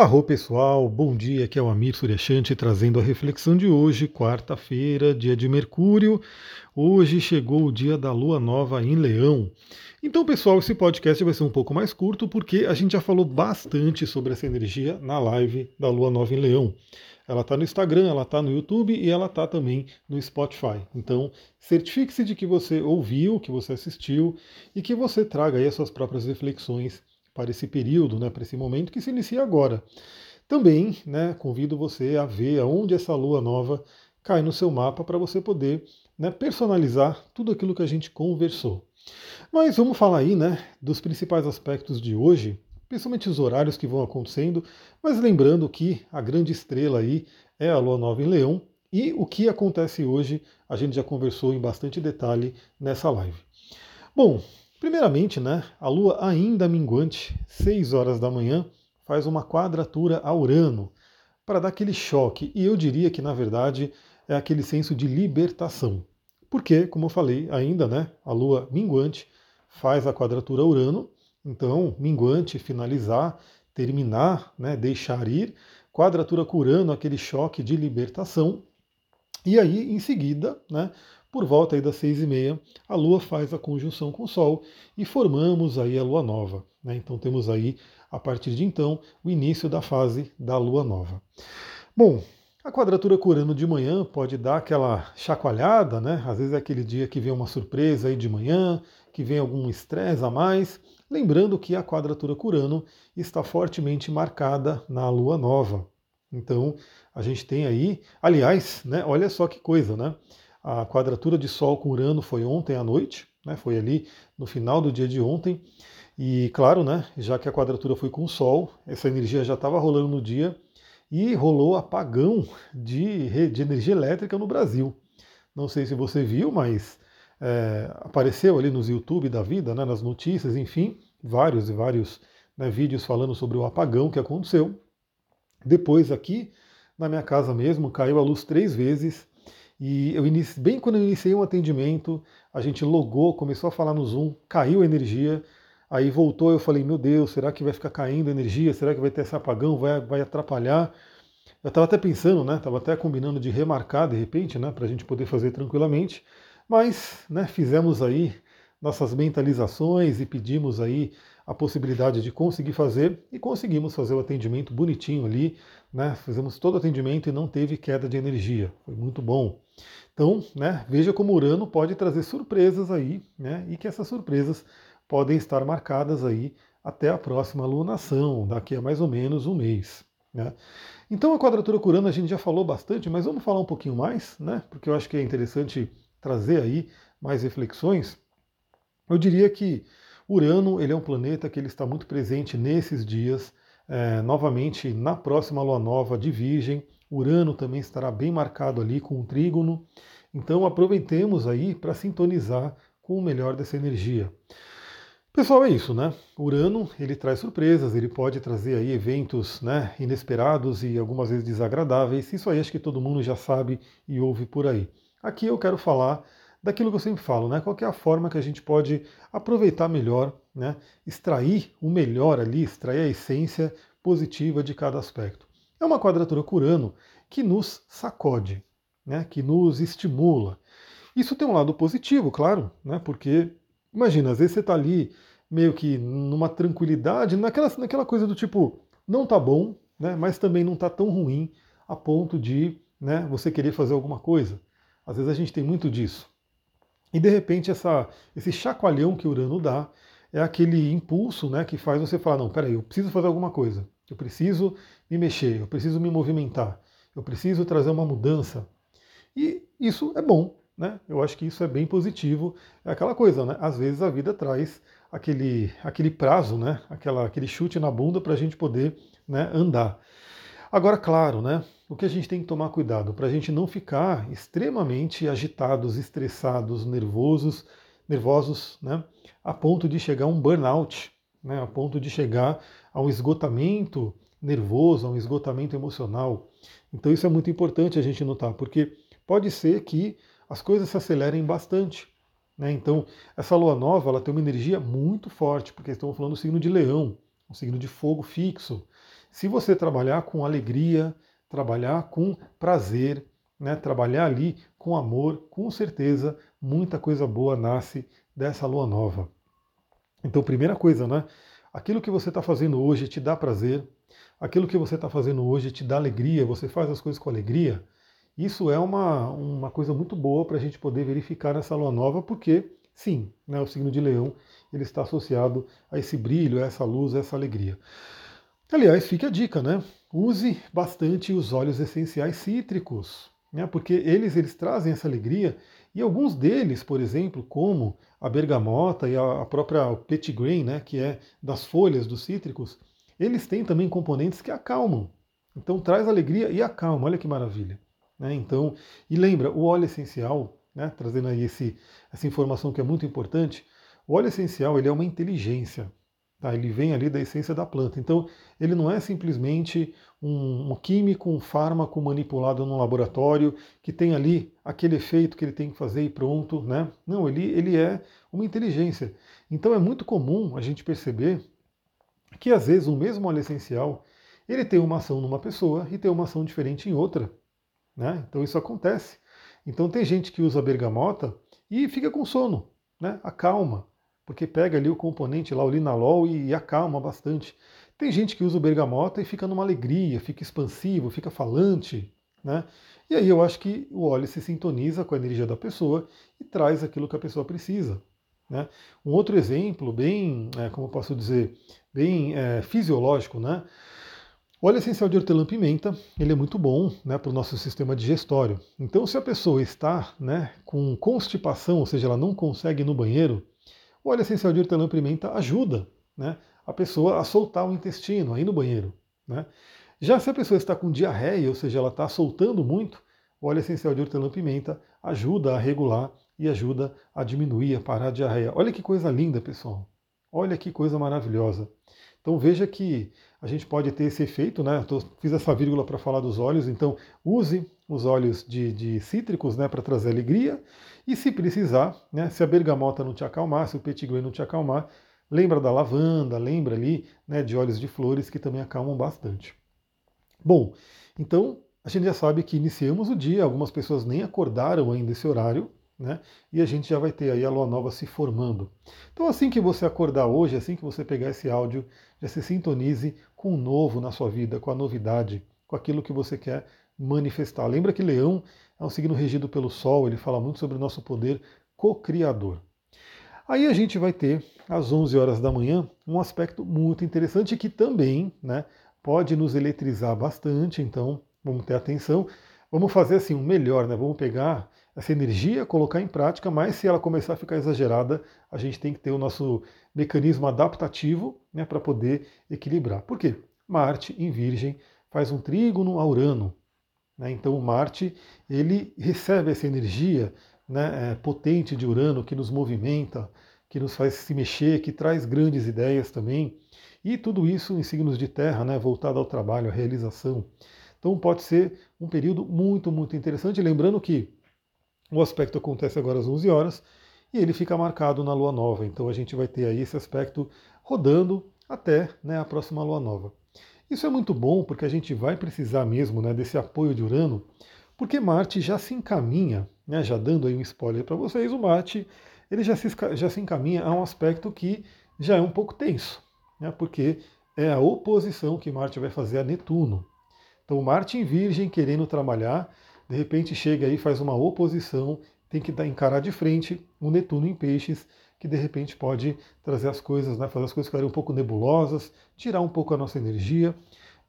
Arro pessoal, bom dia, aqui é o Amir Suryashanti trazendo a reflexão de hoje, quarta-feira, dia de Mercúrio. Hoje chegou o dia da Lua Nova em Leão. Então, pessoal, esse podcast vai ser um pouco mais curto porque a gente já falou bastante sobre essa energia na live da Lua Nova em Leão. Ela está no Instagram, ela está no YouTube e ela está também no Spotify. Então, certifique-se de que você ouviu, que você assistiu e que você traga aí as suas próprias reflexões para esse período, né, para esse momento que se inicia agora. Também né, convido você a ver aonde essa lua nova cai no seu mapa para você poder né, personalizar tudo aquilo que a gente conversou. Mas vamos falar aí né, dos principais aspectos de hoje, principalmente os horários que vão acontecendo, mas lembrando que a grande estrela aí é a lua nova em Leão e o que acontece hoje a gente já conversou em bastante detalhe nessa live. Bom, Primeiramente, né, a Lua ainda minguante, 6 horas da manhã, faz uma quadratura a Urano para dar aquele choque. E eu diria que, na verdade, é aquele senso de libertação. Porque, como eu falei, ainda né, a Lua minguante faz a quadratura a Urano. Então, minguante, finalizar, terminar, né, deixar ir. Quadratura com Urano, aquele choque de libertação. E aí, em seguida, né, por volta aí das seis e meia, a Lua faz a conjunção com o Sol e formamos aí a Lua Nova. Né? Então temos aí, a partir de então, o início da fase da Lua Nova. Bom, a quadratura com Urano de manhã pode dar aquela chacoalhada, né? Às vezes é aquele dia que vem uma surpresa aí de manhã, que vem algum estresse a mais. Lembrando que a quadratura com Urano está fortemente marcada na Lua Nova. Então, a gente tem aí, aliás, né, olha só que coisa, né? A quadratura de Sol com Urano foi ontem à noite, né, foi ali no final do dia de ontem. E claro, né, já que a quadratura foi com o Sol, essa energia já estava rolando no dia e rolou apagão de, de energia elétrica no Brasil. Não sei se você viu, mas é, apareceu ali nos YouTube da vida, né, nas notícias, enfim, vários e vários né, vídeos falando sobre o apagão que aconteceu. Depois aqui na minha casa mesmo caiu a luz três vezes e eu inicio, bem quando eu iniciei um atendimento, a gente logou, começou a falar no Zoom, caiu a energia, aí voltou, eu falei, meu Deus, será que vai ficar caindo a energia? Será que vai ter esse apagão? Vai, vai atrapalhar? Eu estava até pensando, né? Estava até combinando de remarcar de repente, né? Para a gente poder fazer tranquilamente. Mas, né? Fizemos aí nossas mentalizações e pedimos aí a possibilidade de conseguir fazer e conseguimos fazer o atendimento bonitinho ali, né? Fizemos todo o atendimento e não teve queda de energia. Foi muito bom. Então, né, veja como Urano pode trazer surpresas aí, né? E que essas surpresas podem estar marcadas aí até a próxima lunação, daqui a mais ou menos um mês. Né? Então a quadratura com Urano a gente já falou bastante, mas vamos falar um pouquinho mais, né? Porque eu acho que é interessante trazer aí mais reflexões. Eu diria que Urano ele é um planeta que ele está muito presente nesses dias. É, novamente, na próxima lua nova de Virgem, Urano também estará bem marcado ali com um trígono. Então aproveitemos aí para sintonizar com o melhor dessa energia. Pessoal, é isso, né? Urano, ele traz surpresas, ele pode trazer aí eventos né, inesperados e algumas vezes desagradáveis. Isso aí acho que todo mundo já sabe e ouve por aí. Aqui eu quero falar daquilo que eu sempre falo, né? Qual é a forma que a gente pode aproveitar melhor, né? Extrair o melhor ali, extrair a essência positiva de cada aspecto. É uma quadratura curano que nos sacode, né? Que nos estimula. Isso tem um lado positivo, claro, né? Porque imagina, às vezes você está ali meio que numa tranquilidade, naquela, naquela coisa do tipo, não tá bom, né? Mas também não tá tão ruim a ponto de né, você querer fazer alguma coisa. Às vezes a gente tem muito disso. E de repente essa, esse chacoalhão que Urano dá é aquele impulso né, que faz você falar, não, peraí, eu preciso fazer alguma coisa, eu preciso me mexer, eu preciso me movimentar, eu preciso trazer uma mudança. E isso é bom, né? Eu acho que isso é bem positivo. É aquela coisa, né? Às vezes a vida traz aquele, aquele prazo, né? Aquela, aquele chute na bunda para a gente poder né, andar. Agora, claro, né? O que a gente tem que tomar cuidado para a gente não ficar extremamente agitados, estressados, nervosos, nervosos, né? A ponto de chegar a um burnout, né? A ponto de chegar a um esgotamento nervoso, a um esgotamento emocional. Então isso é muito importante a gente notar, porque pode ser que as coisas se acelerem bastante. Né? Então, essa lua nova ela tem uma energia muito forte, porque estamos falando do signo de leão, um signo de fogo fixo. se você trabalhar com alegria, trabalhar com prazer, né, trabalhar ali com amor, com certeza muita coisa boa nasce dessa lua nova. Então, primeira coisa, né? Aquilo que você está fazendo hoje te dá prazer, aquilo que você está fazendo hoje te dá alegria, você faz as coisas com alegria. Isso é uma, uma coisa muito boa para a gente poder verificar nessa lua nova, porque, sim, né, o signo de leão ele está associado a esse brilho, a essa luz, a essa alegria. Aliás, fica a dica, né? Use bastante os óleos essenciais cítricos, né? porque eles, eles trazem essa alegria e alguns deles, por exemplo, como a bergamota e a própria petitgrain, né, que é das folhas dos cítricos, eles têm também componentes que acalmam. Então traz alegria e acalma, olha que maravilha. Né? Então, e lembra, o óleo essencial, né, trazendo aí esse, essa informação que é muito importante, o óleo essencial ele é uma inteligência. Tá? Ele vem ali da essência da planta. Então, ele não é simplesmente um, um, químico, um fármaco manipulado num laboratório que tem ali aquele efeito que ele tem que fazer e pronto. Né? Não, ele, ele é uma inteligência. Então, é muito comum a gente perceber que, às vezes, o mesmo óleo essencial ele tem uma ação numa pessoa e tem uma ação diferente em outra. Né? Então, isso acontece. Então, tem gente que usa bergamota e fica com sono, né? acalma porque pega ali o componente lá, o linalol, e, acalma bastante. Tem gente que usa o bergamota e fica numa alegria, fica expansivo, fica falante, né? E aí eu acho que o óleo se sintoniza com a energia da pessoa e traz aquilo que a pessoa precisa. Né? Um outro exemplo, bem, é, como posso dizer, bem é, fisiológico, né? Óleo essencial de hortelã-pimenta, ele é muito bom né, para o nosso sistema digestório. Então, se a pessoa está né, com constipação, ou seja, ela não consegue ir no banheiro, o óleo essencial de hortelã-pimenta ajuda né, a pessoa a soltar o intestino, aí no banheiro. Né? Já se a pessoa está com diarreia, ou seja, ela está soltando muito, o óleo essencial de hortelã-pimenta ajuda a regular e ajuda a diminuir, a parar a diarreia. Olha que coisa linda, pessoal. Olha que coisa maravilhosa. Então veja que a gente pode ter esse efeito, né? Fiz essa vírgula para falar dos óleos, então use os óleos de, de cítricos né, para trazer alegria. E se precisar, né, se a bergamota não te acalmar, se o petit não te acalmar, lembra da lavanda, lembra ali né, de óleos de flores que também acalmam bastante. Bom, então a gente já sabe que iniciamos o dia, algumas pessoas nem acordaram ainda esse horário, né? E a gente já vai ter aí a lua nova se formando. Então, assim que você acordar hoje, assim que você pegar esse áudio, já se sintonize com o novo na sua vida, com a novidade, com aquilo que você quer manifestar. Lembra que Leão é um signo regido pelo Sol, ele fala muito sobre o nosso poder co-criador. Aí a gente vai ter, às 11 horas da manhã, um aspecto muito interessante que também né, pode nos eletrizar bastante, então vamos ter atenção. Vamos fazer assim, o um melhor, né? Vamos pegar essa energia, colocar em prática, mas se ela começar a ficar exagerada, a gente tem que ter o nosso mecanismo adaptativo né, para poder equilibrar. Por quê? Marte em Virgem faz um trígono a Urano. Né? Então o Marte ele recebe essa energia né, é, potente de Urano que nos movimenta, que nos faz se mexer, que traz grandes ideias também. E tudo isso em signos de terra, né, voltado ao trabalho, à realização. Então pode ser um período muito, muito interessante. Lembrando que o aspecto acontece agora às 11 horas e ele fica marcado na lua nova. Então a gente vai ter aí esse aspecto rodando até né, a próxima lua nova. Isso é muito bom porque a gente vai precisar mesmo né, desse apoio de Urano, porque Marte já se encaminha, né, já dando aí um spoiler para vocês, o Marte ele já se, já se encaminha a um aspecto que já é um pouco tenso, né, porque é a oposição que Marte vai fazer a Netuno. Então Marte em Virgem querendo trabalhar de repente chega aí, faz uma oposição, tem que encarar de frente um Netuno em peixes, que de repente pode trazer as coisas, né, fazer as coisas ficarem um pouco nebulosas, tirar um pouco a nossa energia,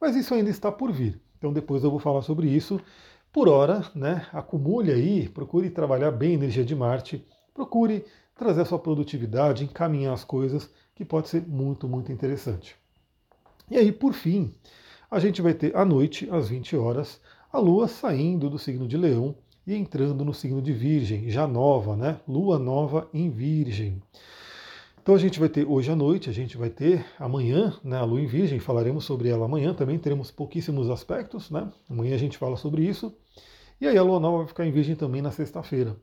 mas isso ainda está por vir. Então depois eu vou falar sobre isso. Por hora, né, acumule aí, procure trabalhar bem a energia de Marte, procure trazer a sua produtividade, encaminhar as coisas, que pode ser muito, muito interessante. E aí, por fim, a gente vai ter à noite, às 20 horas, a Lua saindo do signo de Leão e entrando no signo de Virgem, já nova, né? Lua nova em Virgem. Então a gente vai ter hoje à noite, a gente vai ter amanhã, né, a Lua em Virgem, falaremos sobre ela amanhã, também teremos pouquíssimos aspectos, né? Amanhã a gente fala sobre isso. E aí a Lua nova vai ficar em Virgem também na sexta-feira.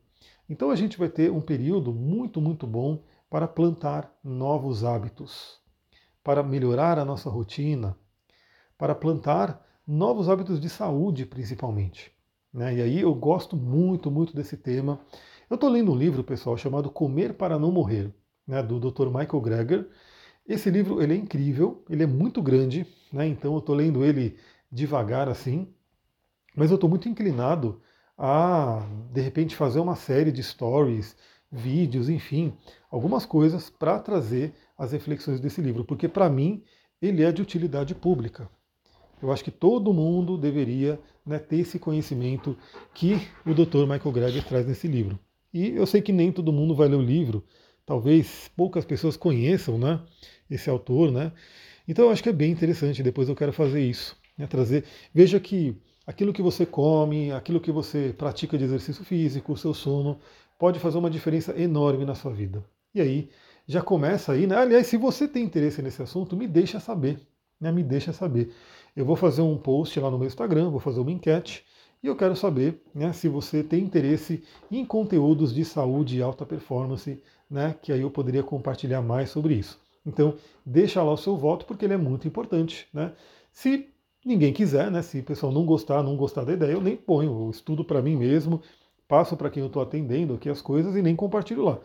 Então a gente vai ter um período muito, muito bom para plantar novos hábitos, para melhorar a nossa rotina, para plantar novos hábitos de saúde, principalmente. Né? E aí eu gosto muito, muito desse tema. Eu estou lendo um livro, pessoal, chamado Comer para Não Morrer, né, do Dr. Michael Greger. Esse livro ele é incrível, ele é muito grande, né, então eu estou lendo ele devagar assim, mas eu estou muito inclinado a, de repente, fazer uma série de stories, vídeos, enfim, algumas coisas para trazer as reflexões desse livro, porque para mim ele é de utilidade pública. Eu acho que todo mundo deveria né, ter esse conhecimento que o Dr. Michael Greger traz nesse livro. E eu sei que nem todo mundo vai ler o livro, talvez poucas pessoas conheçam né, esse autor, né? Então eu acho que é bem interessante, depois eu quero fazer isso. Né, trazer. Veja que aquilo que você come, aquilo que você pratica de exercício físico, o seu sono, pode fazer uma diferença enorme na sua vida. E aí, já começa aí, né? Aliás, se você tem interesse nesse assunto, me deixa saber. Né? Me deixa saber. Eu vou fazer um post lá no meu Instagram, vou fazer uma enquete e eu quero saber né, se você tem interesse em conteúdos de saúde e alta performance, né, que aí eu poderia compartilhar mais sobre isso. Então, deixa lá o seu voto, porque ele é muito importante. Né? Se ninguém quiser, né, se o pessoal não gostar, não gostar da ideia, eu nem ponho, eu estudo para mim mesmo, passo para quem eu estou atendendo aqui as coisas e nem compartilho lá.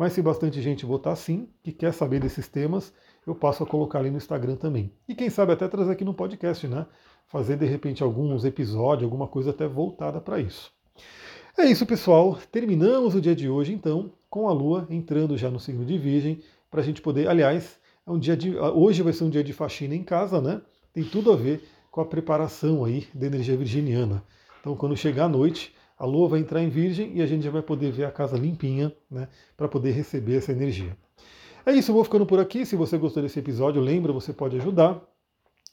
Mas se bastante gente votar sim, que quer saber desses temas, eu passo a colocar ali no Instagram também. E quem sabe até trazer aqui no podcast, né? Fazer de repente alguns episódios, alguma coisa até voltada para isso. É isso, pessoal. Terminamos o dia de hoje, então, com a Lua entrando já no signo de Virgem, para a gente poder. Aliás, é um dia de. Hoje vai ser um dia de faxina em casa, né? Tem tudo a ver com a preparação aí da energia virginiana. Então, quando chegar a noite, a Lua vai entrar em Virgem e a gente já vai poder ver a casa limpinha, né? Para poder receber essa energia. É isso, eu vou ficando por aqui. Se você gostou desse episódio, lembra, você pode ajudar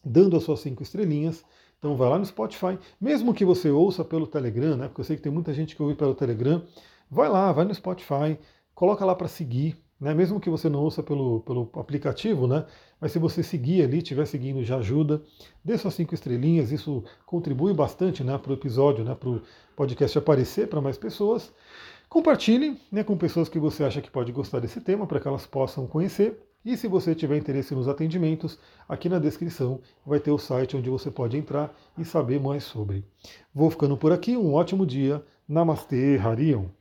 dando as suas cinco estrelinhas. Então vai lá no Spotify, mesmo que você ouça pelo Telegram, né? Porque eu sei que tem muita gente que ouve pelo Telegram. Vai lá, vai no Spotify, coloca lá para seguir, né? Mesmo que você não ouça pelo, pelo aplicativo, né? Mas se você seguir ali, estiver seguindo, já ajuda. Dê suas cinco estrelinhas, isso contribui bastante né, para o episódio, né, para o podcast aparecer para mais pessoas. Compartilhe né, com pessoas que você acha que pode gostar desse tema, para que elas possam conhecer. E se você tiver interesse nos atendimentos, aqui na descrição vai ter o site onde você pode entrar e saber mais sobre. Vou ficando por aqui, um ótimo dia. Namastê, Harion.